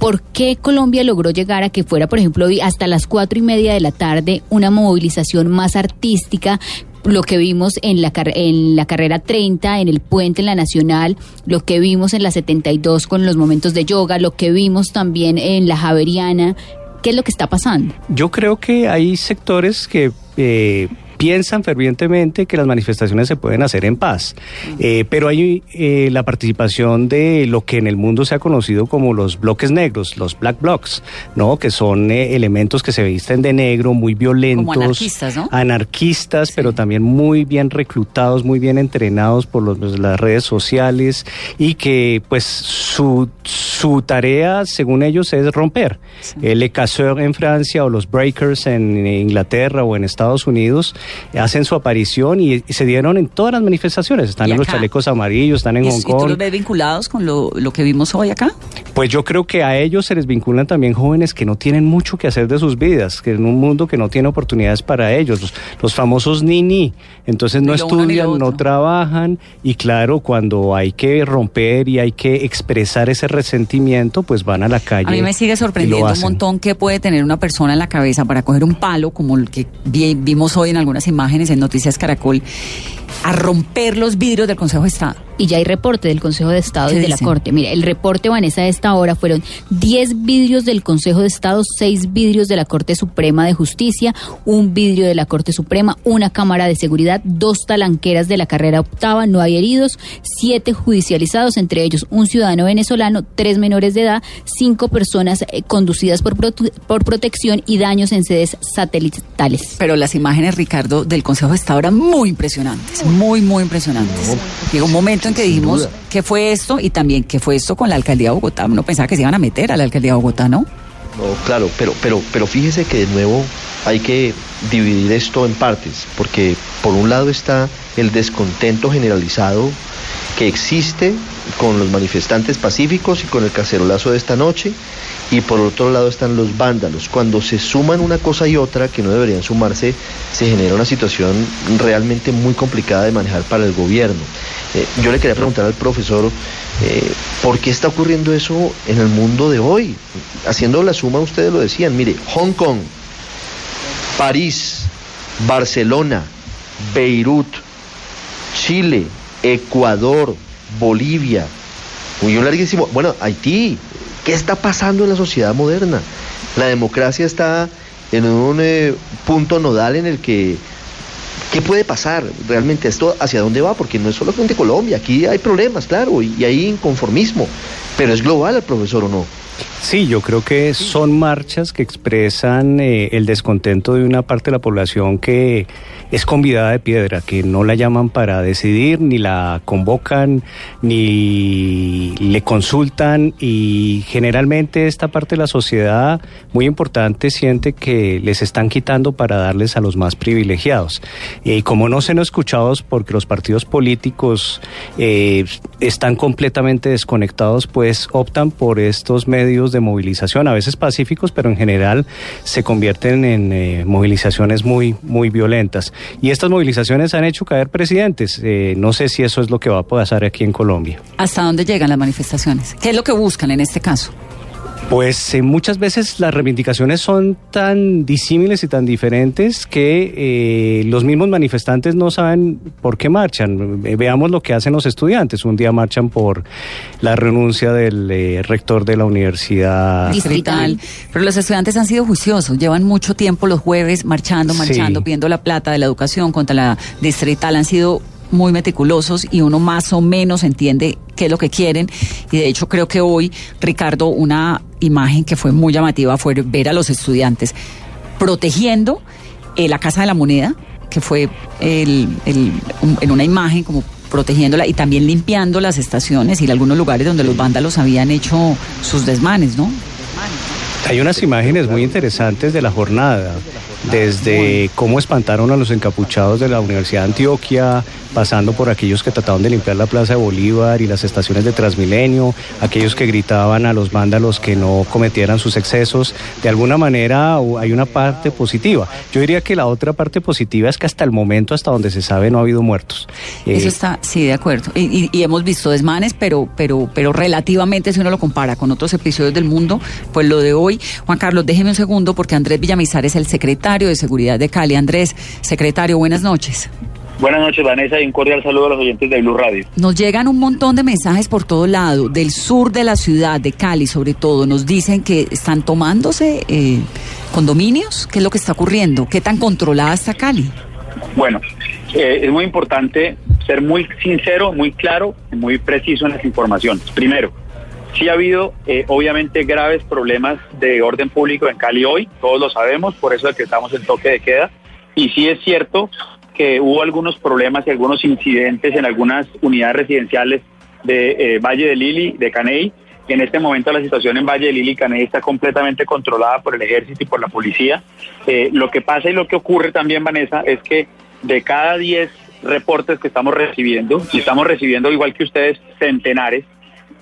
¿Por qué Colombia logró llegar a que fuera, por ejemplo, hoy hasta las cuatro y media de la tarde una movilización más artística lo que vimos en la, en la carrera 30, en el puente, en la Nacional, lo que vimos en la 72 con los momentos de yoga, lo que vimos también en la Javeriana. ¿Qué es lo que está pasando? Yo creo que hay sectores que eh, piensan fervientemente que las manifestaciones se pueden hacer en paz. Eh, pero hay eh, la participación de lo que en el mundo se ha conocido como los bloques negros, los black blocs, ¿no? Que son eh, elementos que se visten de negro, muy violentos. Como anarquistas, ¿no? Anarquistas, pero también muy bien reclutados, muy bien entrenados por los- pues, las redes sociales y que pues su, su tarea, según ellos, es romper. El Le Casseur en Francia o los Breakers en Inglaterra o en Estados Unidos hacen su aparición y, y se dieron en todas las manifestaciones. Están ¿Y en los chalecos amarillos, están en ¿Y, Hong y tú Kong. los ves vinculados con lo, lo que vimos hoy acá? Pues yo creo que a ellos se les vinculan también jóvenes que no tienen mucho que hacer de sus vidas, que en un mundo que no tiene oportunidades para ellos, los, los famosos ni-ni. Entonces no estudian, no trabajan y claro, cuando hay que romper y hay que expresar ese resentimiento, pues van a la calle. A mí me sigue sorprendiendo un montón que puede tener una persona en la cabeza para coger un palo, como el que vi- vimos hoy en algunas imágenes en Noticias Caracol, a romper los vidrios del Consejo de Estado. Y ya hay reporte del Consejo de Estado ¿Qué y de la? Corte. Mira, el reporte, Vanessa, de esta hora fueron 10 vidrios del Consejo de Estado, 6 vidrios de la Corte Suprema de Justicia, un vidrio de la Corte Suprema, una cámara de seguridad, dos talanqueras de la carrera octava, no hay heridos, 7 judicializados, entre ellos un ciudadano venezolano, 3 menores de edad, 5 personas eh, conducidas por, por protección y daños en sedes satelitales. Pero las imágenes, Ricardo, del Consejo de Estado eran muy impresionantes, muy, muy impresionantes. Llegó un momento en que dijimos. ¿qué fue esto? Y también, ¿qué fue esto con la alcaldía de Bogotá? Uno pensaba que se iban a meter a la alcaldía de Bogotá, ¿no? No, claro, pero, pero, pero fíjese que de nuevo hay que dividir esto en partes, porque por un lado está el descontento generalizado que existe con los manifestantes pacíficos y con el cacerolazo de esta noche, y por otro lado están los vándalos. Cuando se suman una cosa y otra que no deberían sumarse, se genera una situación realmente muy complicada de manejar para el gobierno. Eh, yo le quería preguntar al profesor, eh, ¿por qué está ocurriendo eso en el mundo de hoy? Haciendo la suma, ustedes lo decían, mire, Hong Kong, París, Barcelona, Beirut, Chile, Ecuador, Bolivia, muy larguísimo. Bueno, Haití, ¿qué está pasando en la sociedad moderna? La democracia está en un eh, punto nodal en el que ¿Qué puede pasar realmente esto? ¿Hacia dónde va? Porque no es solamente Colombia, aquí hay problemas, claro, y, hay inconformismo, pero es global el profesor o no. Sí, yo creo que son marchas que expresan eh, el descontento de una parte de la población que es convidada de piedra, que no la llaman para decidir, ni la convocan, ni le consultan y generalmente esta parte de la sociedad muy importante siente que les están quitando para darles a los más privilegiados. Y como no son escuchados porque los partidos políticos eh, están completamente desconectados, pues optan por estos medios de movilización, a veces pacíficos, pero en general se convierten en eh, movilizaciones muy, muy violentas. Y estas movilizaciones han hecho caer presidentes. Eh, no sé si eso es lo que va a pasar aquí en Colombia. ¿Hasta dónde llegan las manifestaciones? ¿Qué es lo que buscan en este caso? Pues eh, muchas veces las reivindicaciones son tan disímiles y tan diferentes que eh, los mismos manifestantes no saben por qué marchan. Eh, veamos lo que hacen los estudiantes. Un día marchan por la renuncia del eh, rector de la universidad. distrital. Pero los estudiantes han sido juiciosos, llevan mucho tiempo los jueves marchando, Sí. marchando, pidiendo la plata de la educación contra la distrital, han sido muy meticulosos y uno más o menos entiende qué es lo que quieren. Y de hecho creo que hoy, Ricardo, una imagen que fue muy llamativa fue ver a los estudiantes protegiendo eh, la Casa de la Moneda, que fue el- en una imagen como protegiéndola y también limpiando las estaciones y algunos lugares donde los vándalos habían hecho sus desmanes, ¿no? Hay unas imágenes muy interesantes de la jornada, desde cómo espantaron a los encapuchados de la Universidad de Antioquia, pasando por aquellos que trataban de limpiar la Plaza de Bolívar y las estaciones de Transmilenio, aquellos que gritaban a los vándalos que no cometieran sus excesos. De alguna manera hay una parte positiva. Yo diría que la otra parte positiva es que hasta el momento, hasta donde se sabe, no ha habido muertos. Eh, Eso está, sí, de acuerdo. Y, y- y hemos visto desmanes, pero, pero, pero relativamente, si uno lo compara con otros episodios del mundo, pues lo de hoy. Juan Carlos, déjeme un segundo, porque Andrés Villamizar es el secretario de Seguridad de Cali. Andrés, secretario, buenas noches. Buenas noches, Vanessa, y un cordial saludo a los oyentes de Blue Radio. Nos llegan un montón de mensajes por todo lado, del sur de la ciudad, de Cali sobre todo. Nos dicen que están tomándose eh, condominios. ¿Qué es lo que está ocurriendo? ¿Qué tan controlada está Cali? Bueno, eh, es muy importante ser muy sincero, muy claro y muy preciso en las informaciones. Primero, sí ha habido eh, obviamente graves problemas de orden público en Cali hoy, todos lo sabemos, por eso decretamos el toque de queda. Y sí es cierto que hubo algunos problemas y algunos incidentes en algunas unidades residenciales de eh, Valle de Lili, de Caney. En este momento la situación en Valle de Lili y Caney está completamente controlada por el ejército y por la policía. Eh, lo que pasa y lo que ocurre también, Vanessa, es que de cada 10 reportes que estamos recibiendo, y estamos recibiendo igual que ustedes centenares,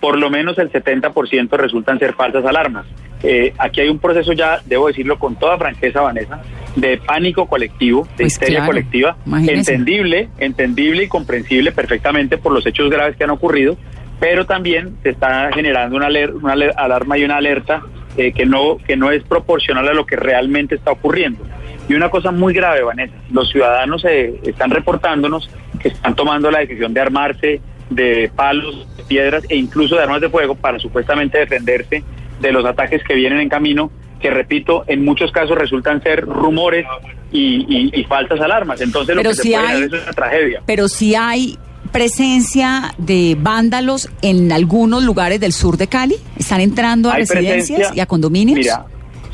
por lo menos el 70% resultan ser falsas alarmas. Eh, aquí hay un proceso ya, debo decirlo con toda franqueza, Vanessa, de pánico colectivo, de Pues histeria claro, colectiva, imagínese. entendible, entendible y comprensible perfectamente por los hechos graves que han ocurrido, pero también se está generando una, aler- una alarma y una alerta eh, que, no, que no es proporcional a lo que realmente está ocurriendo. Y una cosa muy grave, Vanessa, los ciudadanos eh, están reportándonos que están tomando la decisión de armarse de palos, de piedras e incluso de armas de fuego para supuestamente defenderse de los ataques que vienen en camino, que repito, en muchos casos resultan ser rumores y, y- y falsas alarmas. Entonces lo Pero que se sí puede hay- es una tragedia. Pero sí hay presencia de vándalos en algunos lugares del sur de Cali. ¿Están entrando a residencias y a condominios? Mira,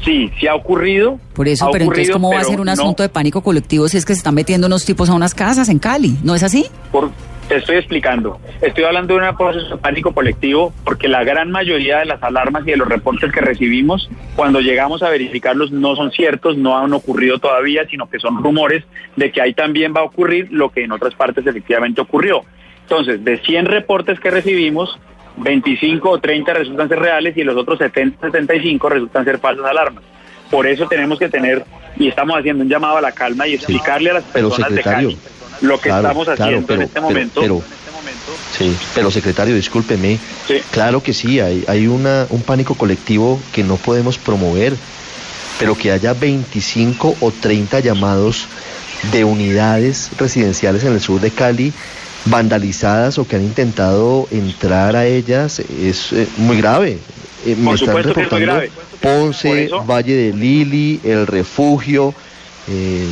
sí, sí ha ocurrido. Por eso, pero entonces, ¿cómo va a ser un no asunto de pánico colectivo si es que se están metiendo unos tipos a unas casas en Cali? ¿No es así? Por, te estoy explicando. Estoy hablando de un proceso de pánico colectivo porque la gran mayoría de las alarmas y de los reportes que recibimos, cuando llegamos a verificarlos, no son ciertos, no han ocurrido todavía, sino que son rumores de que ahí también va a ocurrir lo que en otras partes efectivamente ocurrió. Entonces, de 100 reportes que recibimos, 25 o 30 resultan ser reales y los otros 70, 75 resultan ser falsas alarmas. Por eso tenemos que tener, y estamos haciendo un llamado a la calma y explicarle a las Pero personas de Cali lo que claro, estamos claro, haciendo pero- en este pero- momento. pero- Sí, pero secretario, discúlpeme. Sí. Claro que sí, hay, hay una, un pánico colectivo que no podemos promover, pero que haya 25 o 30 llamados de unidades residenciales en el sur de Cali vandalizadas o que han intentado entrar a ellas es eh, muy grave. Eh, me están es reportando. Ponce, Valle de Lili, El Refugio. eh,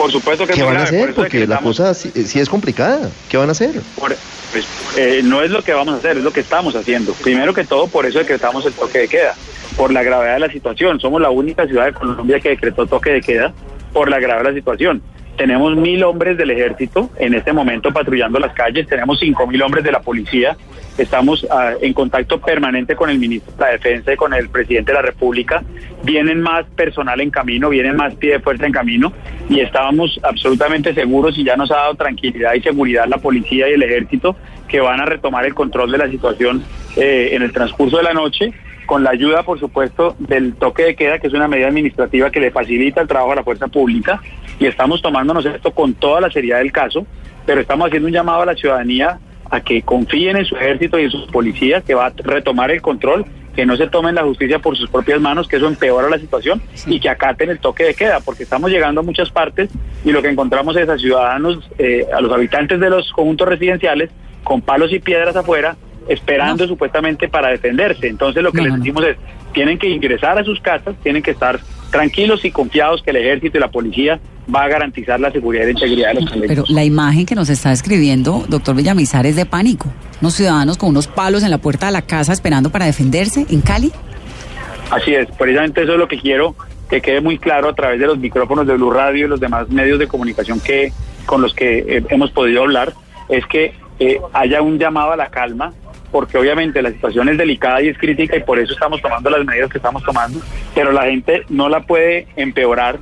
Por supuesto que ¿Qué van a grave, hacer? Porque la cosa sí, sí es complicada. ¿Qué van a hacer? Por- pues, eh, no es lo que vamos a hacer, es lo que estamos haciendo. Primero que todo, por eso decretamos el toque de queda, por la gravedad de la situación. Somos la única ciudad de Colombia que decretó toque de queda por la gravedad de la situación. Tenemos mil hombres del ejército en este momento patrullando las calles, tenemos cinco mil hombres de la policía, estamos ah, en contacto permanente con el ministro de la Defensa y con el presidente de la República. Vienen más personal en camino, vienen más pie de fuerza en camino y estábamos absolutamente seguros y ya nos ha dado tranquilidad y seguridad la policía y el ejército que van a retomar el control de la situación eh, en el transcurso de la noche con la ayuda, por supuesto, del toque de queda, que es una medida administrativa que le facilita el trabajo a la fuerza pública, y estamos tomándonos esto con toda la seriedad del caso, pero estamos haciendo un llamado a la ciudadanía a que confíen en su ejército y en sus policías, que va a retomar el control, que no se tomen la justicia por sus propias manos, que eso empeora la situación, y que acaten el toque de queda, porque estamos llegando a muchas partes y lo que encontramos es a ciudadanos, eh, a los habitantes de los conjuntos residenciales, con palos y piedras afuera, esperando supuestamente para defenderse. Entonces lo que les decimos es, tienen que ingresar a sus casas, tienen que estar tranquilos y confiados que el ejército y la policía va a garantizar la seguridad y la integridad de los Pero colegios. la imagen que nos está escribiendo, doctor Villamizar, es de pánico. Unos ciudadanos con unos palos en la puerta de la casa esperando para defenderse en Cali. Así es, precisamente eso es lo que quiero que quede muy claro a través de los micrófonos de Blue Radio y los demás medios de comunicación que con los que eh, hemos podido hablar, es que eh, haya un llamado a la calma, porque obviamente la situación es delicada y es crítica y por eso estamos tomando las medidas que estamos tomando, pero la gente no la puede empeorar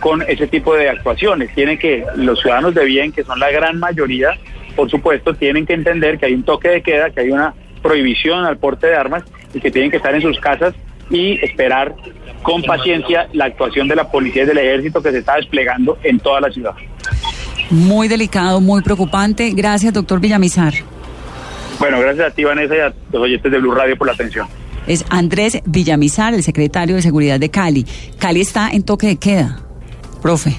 con ese tipo de actuaciones. Tiene que, los ciudadanos de bien, que son la gran mayoría, por supuesto, tienen que entender que hay un toque de queda, que hay una prohibición al porte de armas y que tienen que estar en sus casas y esperar con paciencia la actuación de la policía y del ejército que se está desplegando en toda la ciudad. Muy delicado, muy preocupante. Gracias, doctor Villamizar. Bueno, gracias a ti, Vanessa, y a los oyentes de Blue Radio por la atención. Es Andrés Villamizar, el secretario de Seguridad de Cali. Cali está en toque de queda, profe,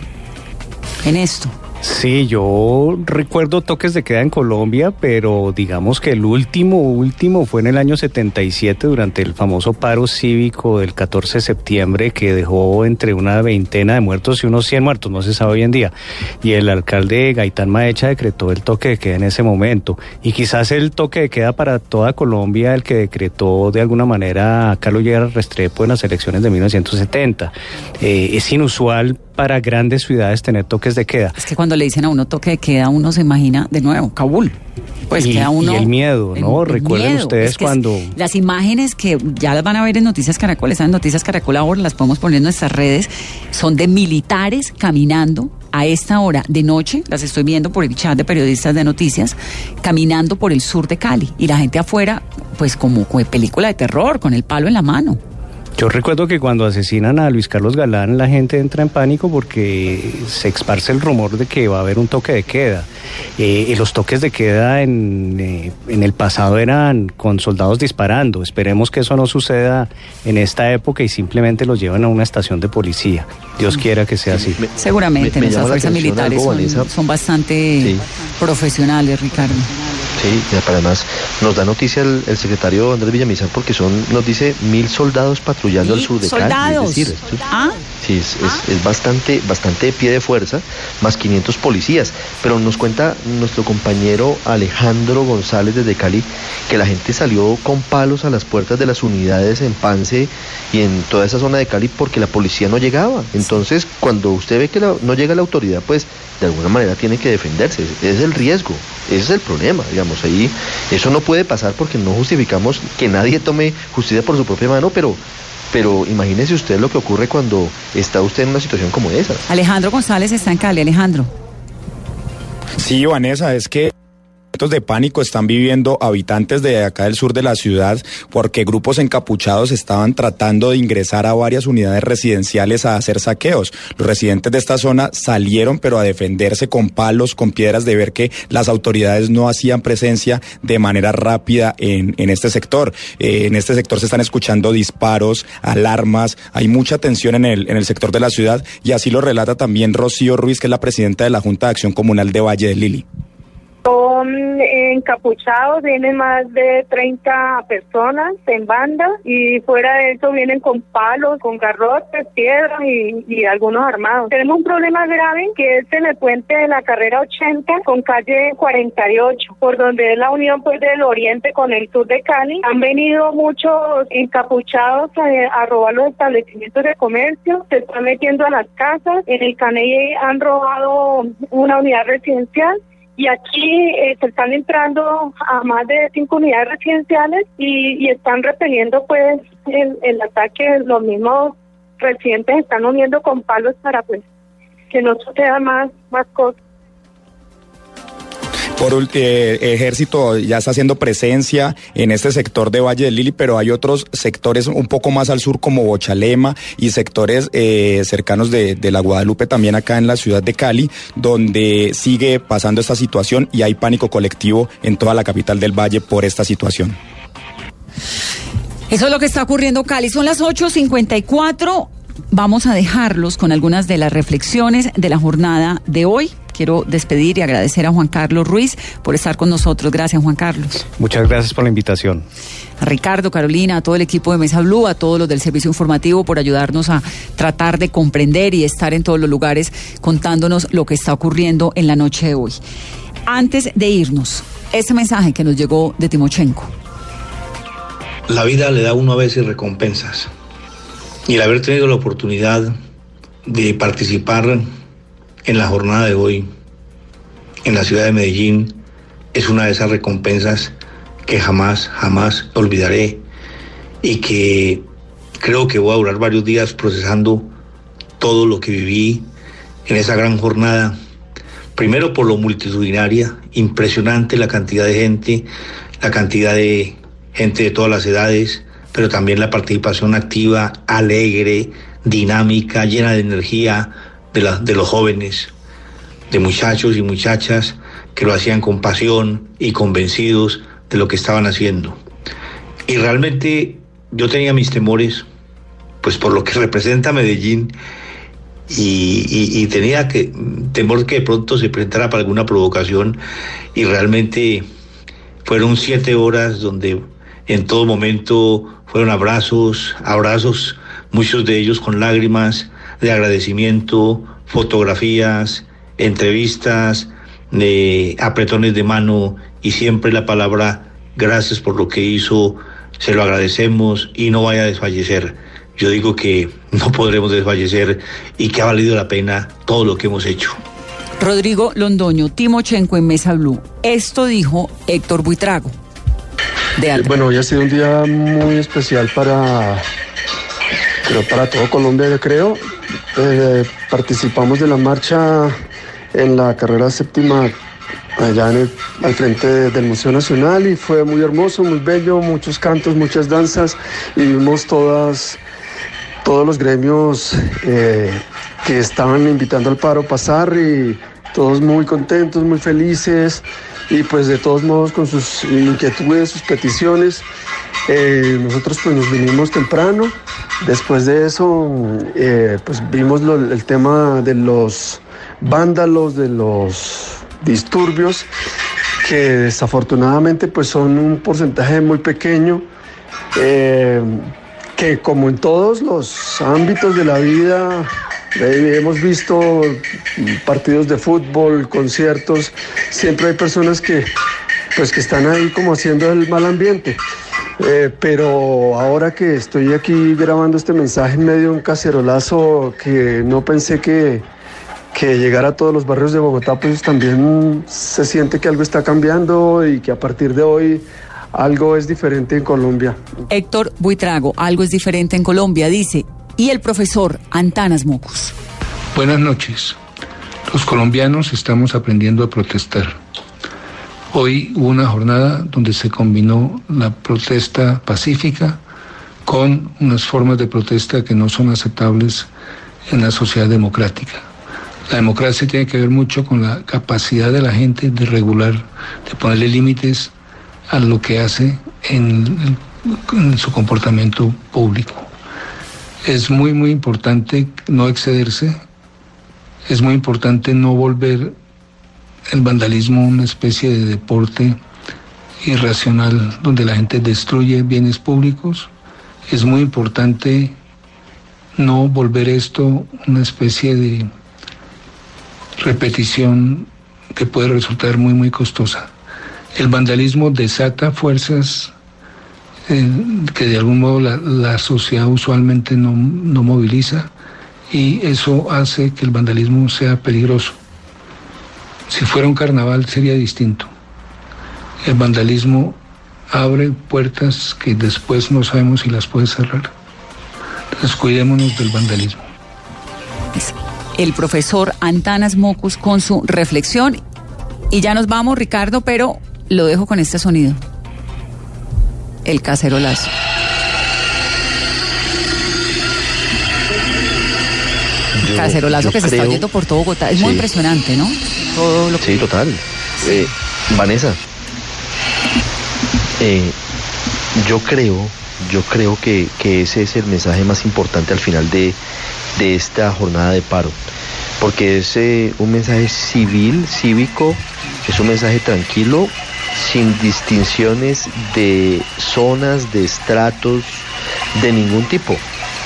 en esto. Sí, yo recuerdo toques de queda en Colombia, pero digamos que el último, último fue en el año 77 durante el famoso paro cívico del 14 de septiembre que dejó entre una veintena de muertos y unos 100 muertos, no se sabe hoy en día. Y el alcalde Gaitán Maecha decretó el toque de queda en ese momento. Y quizás el toque de queda para toda Colombia, el que decretó de alguna manera Carlos Llera Restrepo en las elecciones de 1970. Eh, es inusual para grandes ciudades tener toques de queda. Es que cuando le dicen a uno toque de queda, uno se imagina de nuevo Kabul. Pues y, queda uno. y el miedo, ¿no? el Recuerden miedo. ustedes Es que es- cuando. Las imágenes que ya las van a ver en Noticias Caracol, están en Noticias Caracol ahora, las podemos poner en nuestras redes, son de militares caminando a esta hora de noche, las estoy viendo por el chat de periodistas de noticias, caminando por el sur de Cali y la gente afuera, pues como, película de terror, con el palo en la mano. Yo recuerdo que cuando asesinan a Luis Carlos Galán, la gente entra en pánico porque se esparce el rumor de que va a haber un toque de queda. Eh, y los toques de queda en, eh, en el pasado eran con soldados disparando. Esperemos que eso no suceda en esta época y simplemente los llevan a una estación de policía. Dios quiera que sea así. Seguramente me nuestras fuerzas militares algo, son, Vanessa. son bastante profesionales, Ricardo. Sí, y además nos da noticia el, el secretario Andrés Villamizar porque son, nos dice mil soldados patrullando al sur de Cali. Es decir, Ah, Sí, es, es- es bastante, bastante de pie de fuerza, más 500 policías. Pero nos cuenta nuestro compañero Alejandro González desde Cali que la gente salió con palos a las puertas de las unidades en Pance y en toda esa zona de Cali porque la policía no llegaba. Entonces, cuando usted ve que la- no llega la autoridad, pues de alguna manera tiene que defenderse. Ese es el riesgo, ese es el problema, digamos. Ahí eso no puede pasar porque no justificamos que nadie tome justicia por su propia mano, pero pero imagínese usted lo que ocurre cuando está usted en una situación como esa. Alejandro González está en Cali. Alejandro. Sí, Vanessa, es que de pánico están viviendo habitantes de acá del sur de la ciudad porque grupos encapuchados estaban tratando de ingresar a varias unidades residenciales a hacer saqueos. Los residentes de esta zona salieron pero a defenderse con palos, con piedras de ver que las autoridades no hacían presencia de manera rápida en, en este sector. Eh, en este sector se están escuchando disparos, alarmas, hay mucha tensión en el, en el sector de la ciudad y así lo relata también Rocío Ruiz, que es la presidenta de la Junta de Acción Comunal de Valle de Lili. Son encapuchados, vienen más de 30 personas en banda y fuera de eso vienen con palos, con garrotes, piedras y, y algunos armados. Tenemos un problema grave que es en el puente de la carrera 80 con calle 48, por donde es la unión pues del oriente con el sur de Cali. Han venido muchos encapuchados a, a robar los establecimientos de comercio, se están metiendo a las casas. En el Caney han robado una unidad residencial y aquí eh, se están entrando a más de cinco unidades residenciales y, y están repeliendo pues el, el ataque. Los mismos residentes están uniendo con palos para pues que no suceda más, más cosas. Por eh, ejército ya está haciendo presencia en este sector de Valle del Lili, pero hay otros sectores un poco más al sur como Bochalema y sectores eh, cercanos de, de la Guadalupe también acá en la ciudad de Cali, donde sigue pasando esta situación y hay pánico colectivo en toda la capital del Valle por esta situación. Eso es lo que está ocurriendo, Cali. Son las 8.54. Vamos a dejarlos con algunas de las reflexiones de la jornada de hoy. Quiero despedir y agradecer a Juan Carlos Ruiz por estar con nosotros. Gracias, Juan Carlos. Muchas gracias por la invitación. A Ricardo, Carolina, a todo el equipo de Mesa Blue, a todos los del servicio informativo por ayudarnos a tratar de comprender y estar en todos los lugares contándonos lo que está ocurriendo en la noche de hoy. Antes de irnos, este mensaje que nos llegó de Timochenko. La vida le da a uno a veces recompensas. Y el haber tenido la oportunidad de participar en la jornada de hoy en la ciudad de Medellín es una de esas recompensas que jamás, jamás olvidaré y que creo que voy a durar varios días procesando todo lo que viví en esa gran jornada. Primero por lo multitudinaria, impresionante la cantidad de gente, la cantidad de gente de todas las edades, pero también la participación activa, alegre, dinámica, llena de energía de, los jóvenes, de muchachos y muchachas que lo hacían con pasión y convencidos de lo que estaban haciendo. Y realmente yo tenía mis temores, pues por lo que representa Medellín y, y- y tenía que temor que de pronto se presentara para alguna provocación y realmente fueron siete horas donde en todo momento fueron abrazos, abrazos, muchos de ellos con lágrimas de agradecimiento, fotografías, entrevistas, de apretones de mano y siempre la palabra gracias por lo que hizo, se lo agradecemos y no vaya a desfallecer. Yo digo que no podremos desfallecer y que ha valido la pena todo lo que hemos hecho. Rodrigo Londoño, Timochenko en Mesa Blue. Esto dijo Héctor Buitrago. De Alba. Bueno, hoy ha sido un día muy especial para, creo, para todo Colombia, yo creo. Eh, participamos de la marcha en la carrera séptima allá al frente de- del Museo Nacional y fue muy hermoso, muy bello, muchos cantos, muchas danzas y vimos todas, todos los gremios eh, que estaban invitando al paro pasar y todos muy contentos, muy felices y pues de todos modos con sus inquietudes, sus peticiones. Eh, nosotros pues nos vinimos temprano, después de eso eh, pues vimos el tema de los vándalos, de los disturbios, que desafortunadamente pues son un porcentaje muy pequeño, eh, que como en todos los ámbitos de la vida, eh, hemos visto partidos de fútbol, conciertos, siempre hay personas que pues que están ahí como haciendo el mal ambiente. Eh, pero ahora que estoy aquí grabando este mensaje en medio de un cacerolazo que no pensé que, que llegara a todos los barrios de Bogotá, pues también se siente que algo está cambiando y que a partir de hoy algo es diferente en Colombia. Héctor Buitrago, algo es diferente en Colombia, dice. Y el profesor Antanas Mocus. Buenas noches. Los colombianos estamos aprendiendo a protestar. Hoy hubo una jornada donde se combinó la protesta pacífica con unas formas de protesta que no son aceptables en la sociedad democrática. La democracia tiene que ver mucho con la capacidad de la gente de regular, de ponerle límites a lo que hace en, en su comportamiento público. Es muy, muy importante no excederse, es muy importante no volver el vandalismo una especie de deporte irracional donde la gente destruye bienes públicos. Es muy importante no volver esto una especie de repetición que puede resultar muy, muy costosa. El vandalismo desata fuerzas eh, que de algún modo la, la sociedad usualmente no, no moviliza y eso hace que el vandalismo sea peligroso. Si fuera un carnaval sería distinto. El vandalismo abre puertas que después no sabemos si las puede cerrar. Entonces cuidémonos del vandalismo. El profesor Antanas Mocus con su reflexión. Y ya nos vamos, Ricardo, pero lo dejo con este sonido. El cacerolazo. Yo- Cacerolazo yo que se está oyendo por todo Bogotá. Es muy Sí. impresionante, ¿no? Todo lo que... Sí, total. Eh, Vanessa, eh, yo creo, yo creo que, que ese es el mensaje más importante al final de, de esta jornada de paro, porque es eh, un mensaje civil, cívico, es un mensaje tranquilo, sin distinciones de zonas, de estratos, de ningún tipo.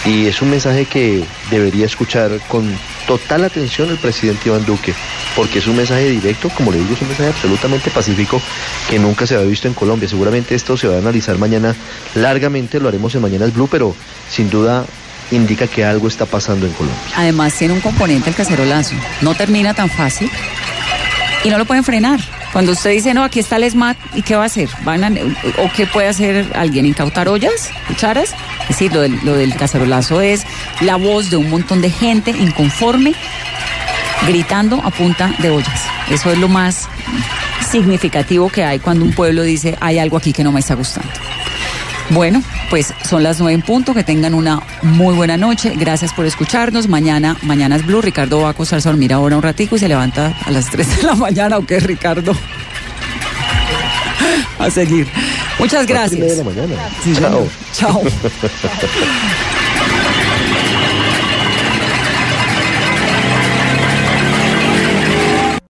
Y es un mensaje que debería escuchar con total atención el presidente Iván Duque, porque es un mensaje directo, como le digo, es un mensaje absolutamente pacífico que nunca se había visto en Colombia. Seguramente esto se va a analizar mañana largamente, lo haremos en Mañanas Blue, pero sin duda indica que algo está pasando en Colombia. Además tiene un componente el cacerolazo. No termina tan fácil y no lo pueden frenar. Cuando usted dice, no, aquí está el SMAT, ¿y qué va a hacer? ¿Van a- ¿O qué puede hacer alguien? ¿Incautar ollas? ¿Cucharas? Es decir, lo del, lo del cacerolazo es la voz de un montón de gente inconforme gritando a punta de ollas. Eso es lo más significativo que hay cuando un pueblo dice, hay algo aquí que no me está gustando. Bueno, pues son las nueve en punto. Que tengan una muy buena noche. Gracias por escucharnos. Mañana, mañana es Blue. Ricardo va a acostarse a dormir ahora un ratico y se levanta a las 3 de la mañana. ¿O qué, Ricardo? A seguir. Muchas gracias. de la mañana. Sí, Chao. señor. Chao.